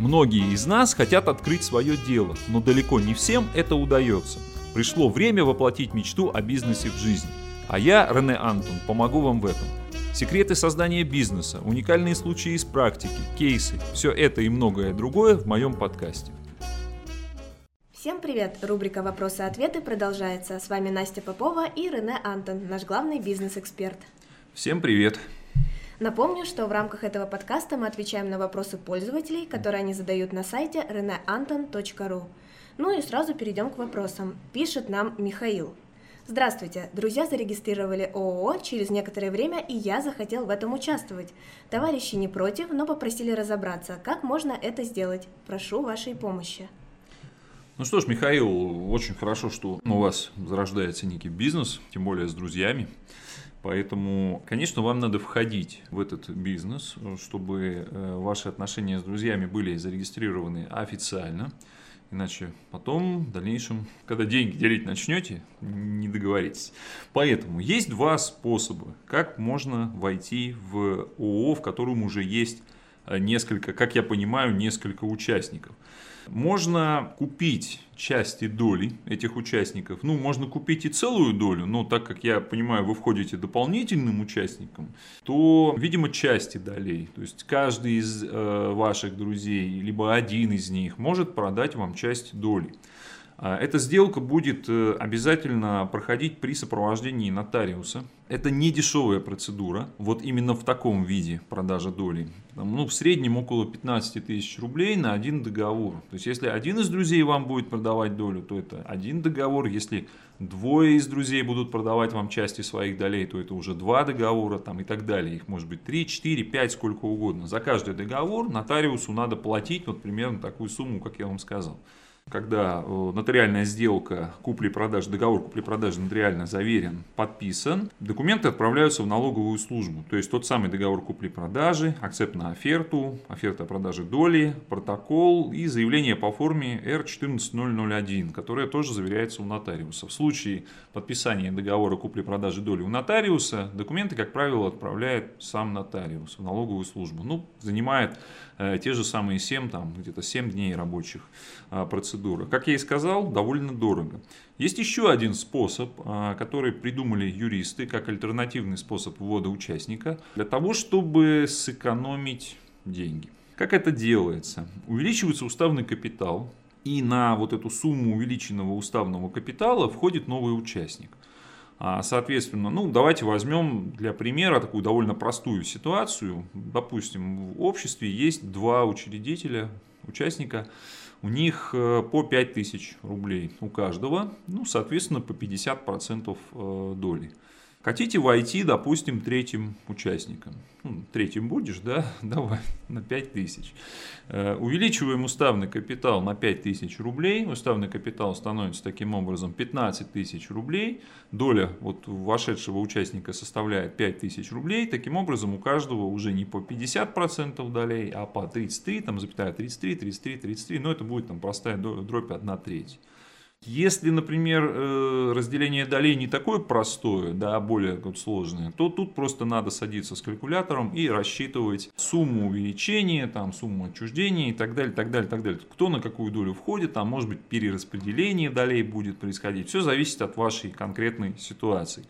Многие из нас хотят открыть свое дело, но далеко не всем это удается. Пришло время воплотить мечту о бизнесе в жизнь. А я, Рене Антон, помогу вам в этом. Секреты создания бизнеса, уникальные случаи из практики, кейсы – все это и многое другое в моем подкасте. Всем привет! Рубрика «Вопросы-ответы» продолжается. С вами Настя Попова и Рене Антон, наш главный бизнес-эксперт. Всем привет! Напомню, что в рамках этого подкаста мы отвечаем на вопросы пользователей, которые они задают на сайте reneanton.ru. Ну и сразу перейдем к вопросам. Пишет нам Михаил. Здравствуйте! Друзья зарегистрировали ООО через некоторое время, и я захотел в этом участвовать. Товарищи не против, но попросили разобраться, как можно это сделать. Прошу вашей помощи. Ну что ж, Михаил, очень хорошо, что у вас зарождается некий бизнес, тем более с друзьями. Поэтому, конечно, вам надо входить в этот бизнес, чтобы э, ваши отношения с друзьями были зарегистрированы официально. Иначе потом, в дальнейшем, когда деньги делить начнете, не договоритесь. Поэтому есть два способа, как можно войти в ООО, в котором уже есть несколько, как я понимаю, несколько участников. Можно купить части доли этих участников. Ну, можно купить и целую долю, но так как я понимаю, вы входите дополнительным участником, то, видимо, части долей. То есть каждый из э, ваших друзей, либо один из них может продать вам часть доли. А, эта сделка будет э, обязательно проходить при сопровождении нотариуса. Это не дешевая процедура, вот именно в таком виде продажа доли. Ну, в среднем около 15 тысяч рублей на один договор. То есть, если один из друзей вам будет продавать долю, то это один договор. Если двое из друзей будут продавать вам части своих долей, то это уже два договора там, и так далее. Их может быть 3, 4, 5, сколько угодно. За каждый договор нотариусу надо платить вот примерно такую сумму, как я вам сказал когда э, нотариальная сделка купли-продажи, договор купли-продажи нотариально заверен, подписан, документы отправляются в налоговую службу. То есть тот самый договор купли-продажи, акцепт на оферту, оферта о продаже доли, протокол и заявление по форме R14001, которое тоже заверяется у нотариуса. В случае подписания договора купли-продажи доли у нотариуса, документы, как правило, отправляет сам нотариус в налоговую службу. Ну, занимает э, те же самые 7, там, где-то 7 дней рабочих э, процедур процедура. Как я и сказал, довольно дорого. Есть еще один способ, а, который придумали юристы как альтернативный способ ввода участника для того, чтобы сэкономить деньги. Как это делается? Увеличивается уставный капитал, и на вот эту сумму увеличенного уставного капитала входит новый участник. А, соответственно, ну, давайте возьмем для примера такую довольно простую ситуацию. Допустим, в обществе есть два учредителя, участника, у них э, по 5000 рублей у каждого, ну, соответственно, по 50% э, доли. Хотите войти, допустим, третьим участником. Ну, третьим будешь, да? Давай, на 5 тысяч. Э, увеличиваем уставный капитал на 5 тысяч рублей. Уставный капитал становится таким образом 15 тысяч рублей. Доля вот вошедшего участника составляет 5 тысяч рублей. Таким образом, у каждого уже не по 50% долей, а по 33, там, запятая 33, 33, 33. Но это будет там простая дробь 1 треть. Если, например, э, разделение долей не такое простое, да, а более сложное, то тут просто надо садиться с калькулятором и рассчитывать сумму увеличения, там, сумму отчуждения и так далее, так далее, так далее. Кто на какую долю входит, там может быть перераспределение долей будет происходить. Все зависит от вашей конкретной ситуации.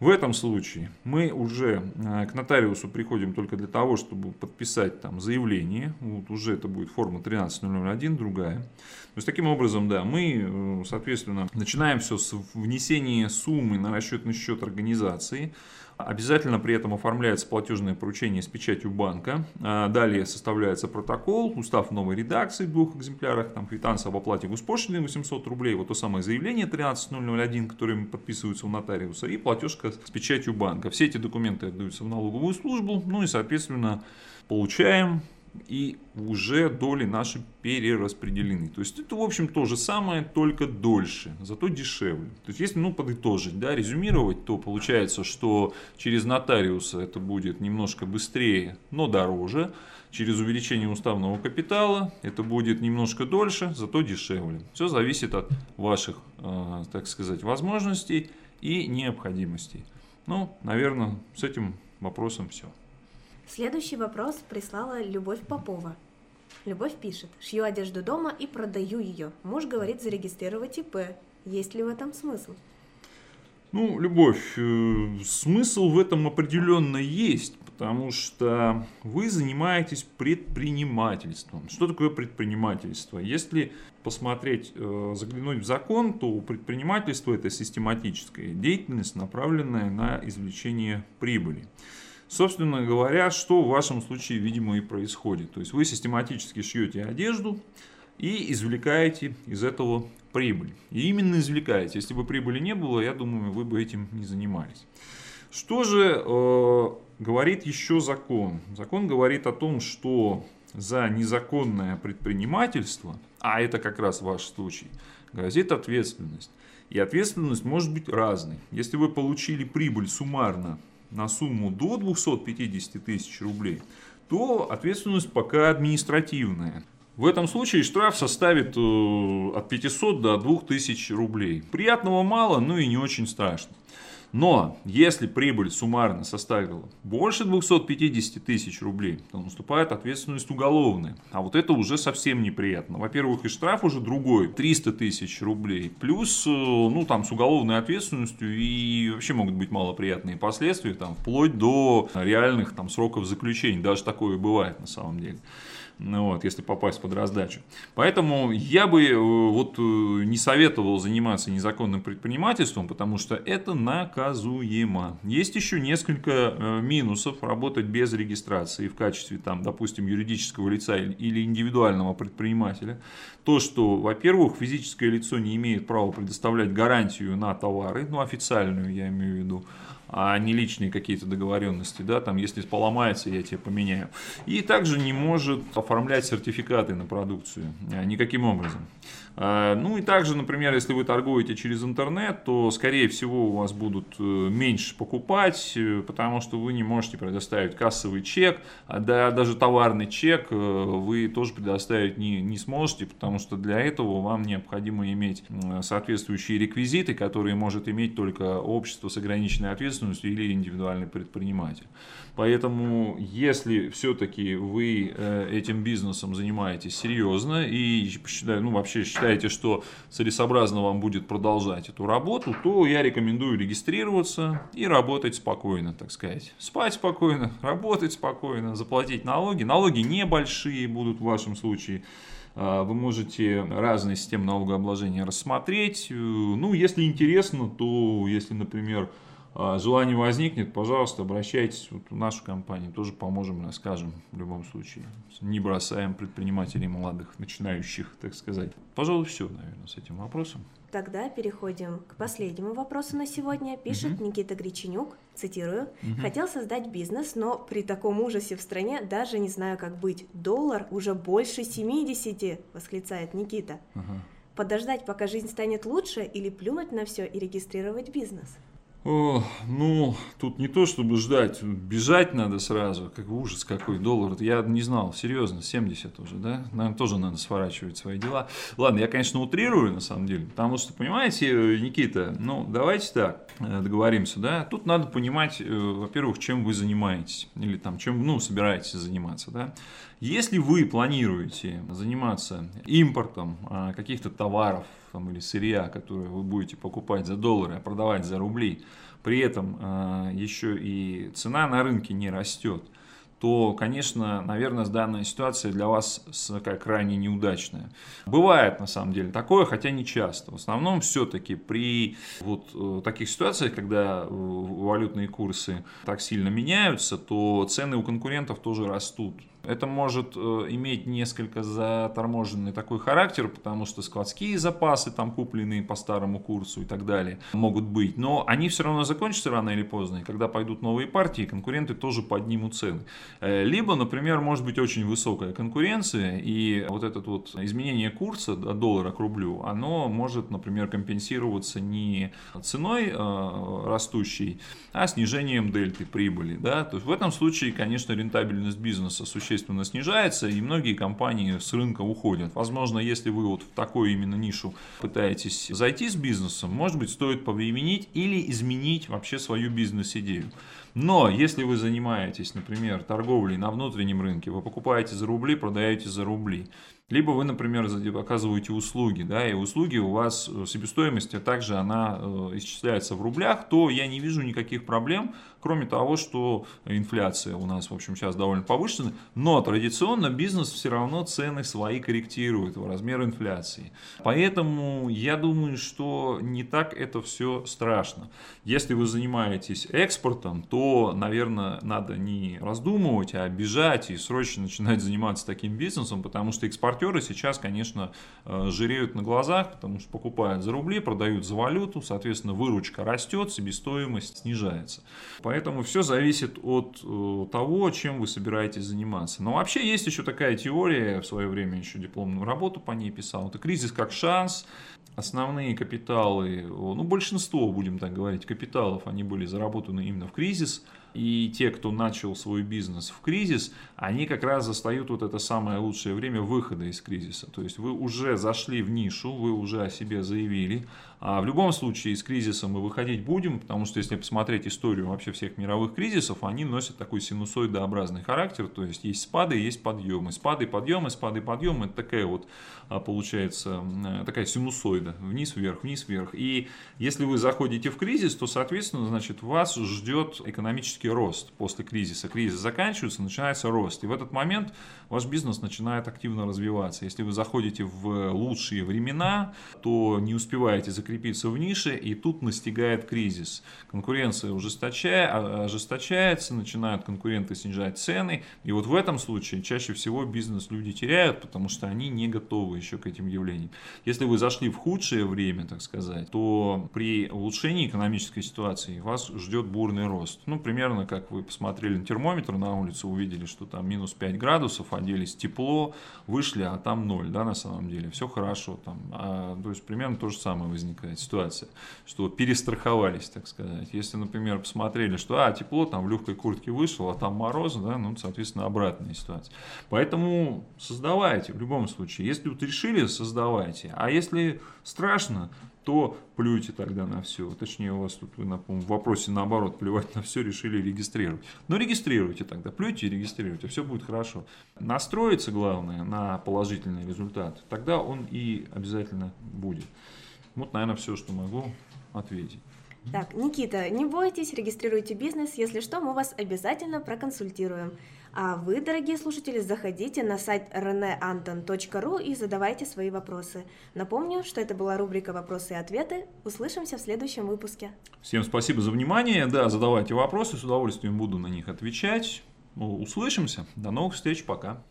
В этом случае мы уже э, к нотариусу приходим только для того, чтобы подписать там заявление. Вот уже это будет форма 13001, другая. То есть таким образом, да, мы, э, соответственно, начинаем все с внесения суммы на расчетный счет организации. Обязательно при этом оформляется платежное поручение с печатью банка. А, далее составляется протокол, устав новой редакции в двух экземплярах, там квитанция об оплате госпошлины 800 рублей, вот то самое заявление 13001, которое подписывается у нотариуса, и платежка с печатью банка. Все эти документы отдаются в налоговую службу, ну и, соответственно, получаем и уже доли наши перераспределены. То есть это, в общем, то же самое, только дольше, зато дешевле. То есть если, ну, подытожить, да, резюмировать, то получается, что через нотариуса это будет немножко быстрее, но дороже. Через увеличение уставного капитала это будет немножко дольше, зато дешевле. Все зависит от ваших, э, так сказать, возможностей и необходимостей. Ну, наверное, с этим вопросом все. Следующий вопрос прислала Любовь Попова. Любовь пишет, шью одежду дома и продаю ее. Муж говорит зарегистрировать ИП. Есть ли в этом смысл? Ну, Любовь, э, смысл в этом определенно есть, потому что вы занимаетесь предпринимательством. Что такое предпринимательство? Если посмотреть, э, заглянуть в закон, то предпринимательство это систематическая деятельность, направленная на извлечение прибыли. Собственно говоря, что в вашем случае, видимо, и происходит. То есть вы систематически шьете одежду и извлекаете из этого прибыль. И именно извлекаете. Если бы прибыли не было, я думаю, вы бы этим не занимались. Что же э, говорит еще закон? Закон говорит о том, что за незаконное предпринимательство, а это как раз ваш случай, грозит ответственность. И ответственность может быть разной. Если вы получили прибыль суммарно на сумму до 250 тысяч рублей, то ответственность пока административная. В этом случае штраф составит э, от 500 до 2000 рублей. Приятного мало, но и не очень страшно. Но если прибыль суммарно составила больше 250 тысяч рублей, то наступает ответственность уголовная. А вот это уже совсем неприятно. Во-первых, и штраф уже другой, 300 тысяч рублей. Плюс, э, ну, там, с уголовной ответственностью и вообще могут быть малоприятные последствия, там, вплоть до реальных там, сроков заключения. Даже такое бывает на самом деле вот, если попасть под раздачу. Поэтому я бы э, вот э, не советовал заниматься незаконным предпринимательством, потому что это наказуемо. Есть еще несколько э, минусов работать без регистрации в качестве, там, допустим, юридического лица или индивидуального предпринимателя. То, что, во-первых, физическое лицо не имеет права предоставлять гарантию на товары, ну, официальную я имею в виду, а не личные какие-то договоренности, да, там, если поломается, я тебе поменяю. И также не может оформлять сертификаты на продукцию а, никаким образом. А, ну и также, например, если вы торгуете через интернет, то, скорее всего, у вас будут э, меньше покупать, э, потому что вы не можете предоставить кассовый чек, а да, даже товарный чек э, вы тоже предоставить не, не сможете, потому что для этого вам необходимо иметь соответствующие реквизиты, которые может иметь только общество с ограниченной ответственностью или индивидуальный предприниматель. Поэтому, если все-таки вы этим бизнесом занимаетесь серьезно и ну, вообще считаете, что целесообразно вам будет продолжать эту работу, то я рекомендую регистрироваться и работать спокойно, так сказать. Спать спокойно, работать спокойно, заплатить налоги. Налоги небольшие будут в вашем случае. А, вы можете разные системы налогообложения рассмотреть. Ну, если интересно, то если, например, желание возникнет, пожалуйста, обращайтесь вот в нашу компанию, тоже поможем, расскажем в любом случае. Не бросаем предпринимателей молодых, начинающих, так сказать. Пожалуй, все, наверное, с этим вопросом. Тогда переходим к последнему вопросу на сегодня. Пишет угу. Никита Греченюк, цитирую, угу. «Хотел создать бизнес, но при таком ужасе в стране даже не знаю, как быть. Доллар уже больше 70!» – восклицает Никита. Угу. Подождать, пока жизнь станет лучше, или плюнуть на все и регистрировать бизнес? Ну, тут не то, чтобы ждать, бежать надо сразу, как ужас какой, доллар, я не знал, серьезно, 70 уже, да, наверное, тоже надо сворачивать свои дела. Ладно, я, конечно, утрирую, на самом деле, потому что, понимаете, Никита, ну, давайте так, э, договоримся, да, тут надо понимать, э, во-первых, чем вы занимаетесь, или там, чем, ну, собираетесь заниматься, да. Если вы планируете заниматься импортом а, каких-то товаров, там, или сырья, которые вы будете покупать за доллары, а продавать за рубли, при этом э, еще и цена на рынке не растет, то, конечно, наверное, данная ситуация для вас крайне неудачная. Бывает, на самом деле, такое, хотя не часто. В основном, все-таки при вот э, таких ситуациях, когда валютные курсы так сильно меняются, то цены у конкурентов тоже растут. Это может э, иметь несколько заторможенный такой характер, потому что складские запасы там купленные по старому курсу и так далее могут быть. Но они все равно закончатся рано или поздно. И когда пойдут новые партии, конкуренты тоже поднимут цены. Э, либо, например, может быть очень высокая конкуренция, и вот это вот изменение курса от доллара к рублю, оно может, например, компенсироваться не ценой э, растущей, а снижением дельты прибыли. Да? То есть в этом случае, конечно, рентабельность бизнеса существенно существенно снижается, и многие компании с рынка уходят. Возможно, если вы вот в такую именно нишу пытаетесь зайти с бизнесом, может быть, стоит повременить или изменить вообще свою бизнес-идею. Но если вы занимаетесь, например, торговлей на внутреннем рынке, вы покупаете за рубли, продаете за рубли, либо вы, например, оказываете услуги, да, и услуги у вас э, себестоимость, а также она э, исчисляется в рублях, то я не вижу никаких проблем, кроме того, что инфляция у нас, в общем, сейчас довольно повышена, но традиционно бизнес все равно цены свои корректирует в размер инфляции. Поэтому я думаю, что не так это все страшно. Если вы занимаетесь экспортом, то, наверное, надо не раздумывать, а бежать и срочно начинать заниматься таким бизнесом, потому что экспорт экспортеры сейчас, конечно, э, жиреют на глазах, потому что покупают за рубли, продают за валюту, соответственно, выручка растет, себестоимость снижается. Поэтому все зависит от э, того, чем вы собираетесь заниматься. Но вообще есть еще такая теория, в свое время еще дипломную работу по ней писал, это кризис как шанс, основные капиталы, ну большинство, будем так говорить, капиталов, они были заработаны именно в кризис, и те, кто начал свой бизнес в кризис, они как раз застают вот это самое лучшее время выхода из кризиса. То есть вы уже зашли в нишу, вы уже о себе заявили. А в любом случае из кризиса мы выходить будем, потому что если посмотреть историю вообще всех мировых кризисов, они носят такой синусоидообразный характер, то есть есть спады, есть подъемы. Спады, подъемы, спады, подъемы, это такая вот а, получается такая синусоида, вниз-вверх, вниз-вверх. И если вы заходите в кризис, то, соответственно, значит, вас ждет экономический экономический рост после кризиса. Кризис заканчивается, начинается рост. И в этот момент ваш бизнес начинает активно развиваться. Если вы заходите в лучшие времена, то не успеваете закрепиться в нише, и тут настигает кризис. Конкуренция ужесточая, а, ожесточается, начинают конкуренты снижать цены. И вот в этом случае чаще всего бизнес люди теряют, потому что они не готовы еще к этим явлениям. Если вы зашли в худшее время, так сказать, то при улучшении экономической ситуации вас ждет бурный рост. Ну, примерно примерно, как вы посмотрели на термометр на улице, увидели, что там минус 5 градусов, оделись тепло, вышли, а там 0, да, на самом деле, все хорошо. Там, а, то есть, примерно то же самое возникает ситуация, что перестраховались, так сказать. Если, например, посмотрели, что, а, тепло, там в легкой куртке вышел, а там мороз, да, ну, соответственно, обратная ситуация. Поэтому создавайте в любом случае. Если вот решили, создавайте. А если страшно, то плюйте тогда на все. Точнее, у вас тут вы на, в вопросе наоборот плевать на все решили регистрировать. Но регистрируйте тогда, плюйте и регистрируйте, все будет хорошо. Настроиться главное на положительный результат, тогда он и обязательно будет. Вот, наверное, все, что могу ответить. Так, Никита, не бойтесь, регистрируйте бизнес, если что, мы вас обязательно проконсультируем. А вы, дорогие слушатели, заходите на сайт reneanton.ru и задавайте свои вопросы. Напомню, что это была рубрика «Вопросы и ответы». Услышимся в следующем выпуске. Всем спасибо за внимание. Да, задавайте вопросы, с удовольствием буду на них отвечать. Услышимся. До новых встреч. Пока.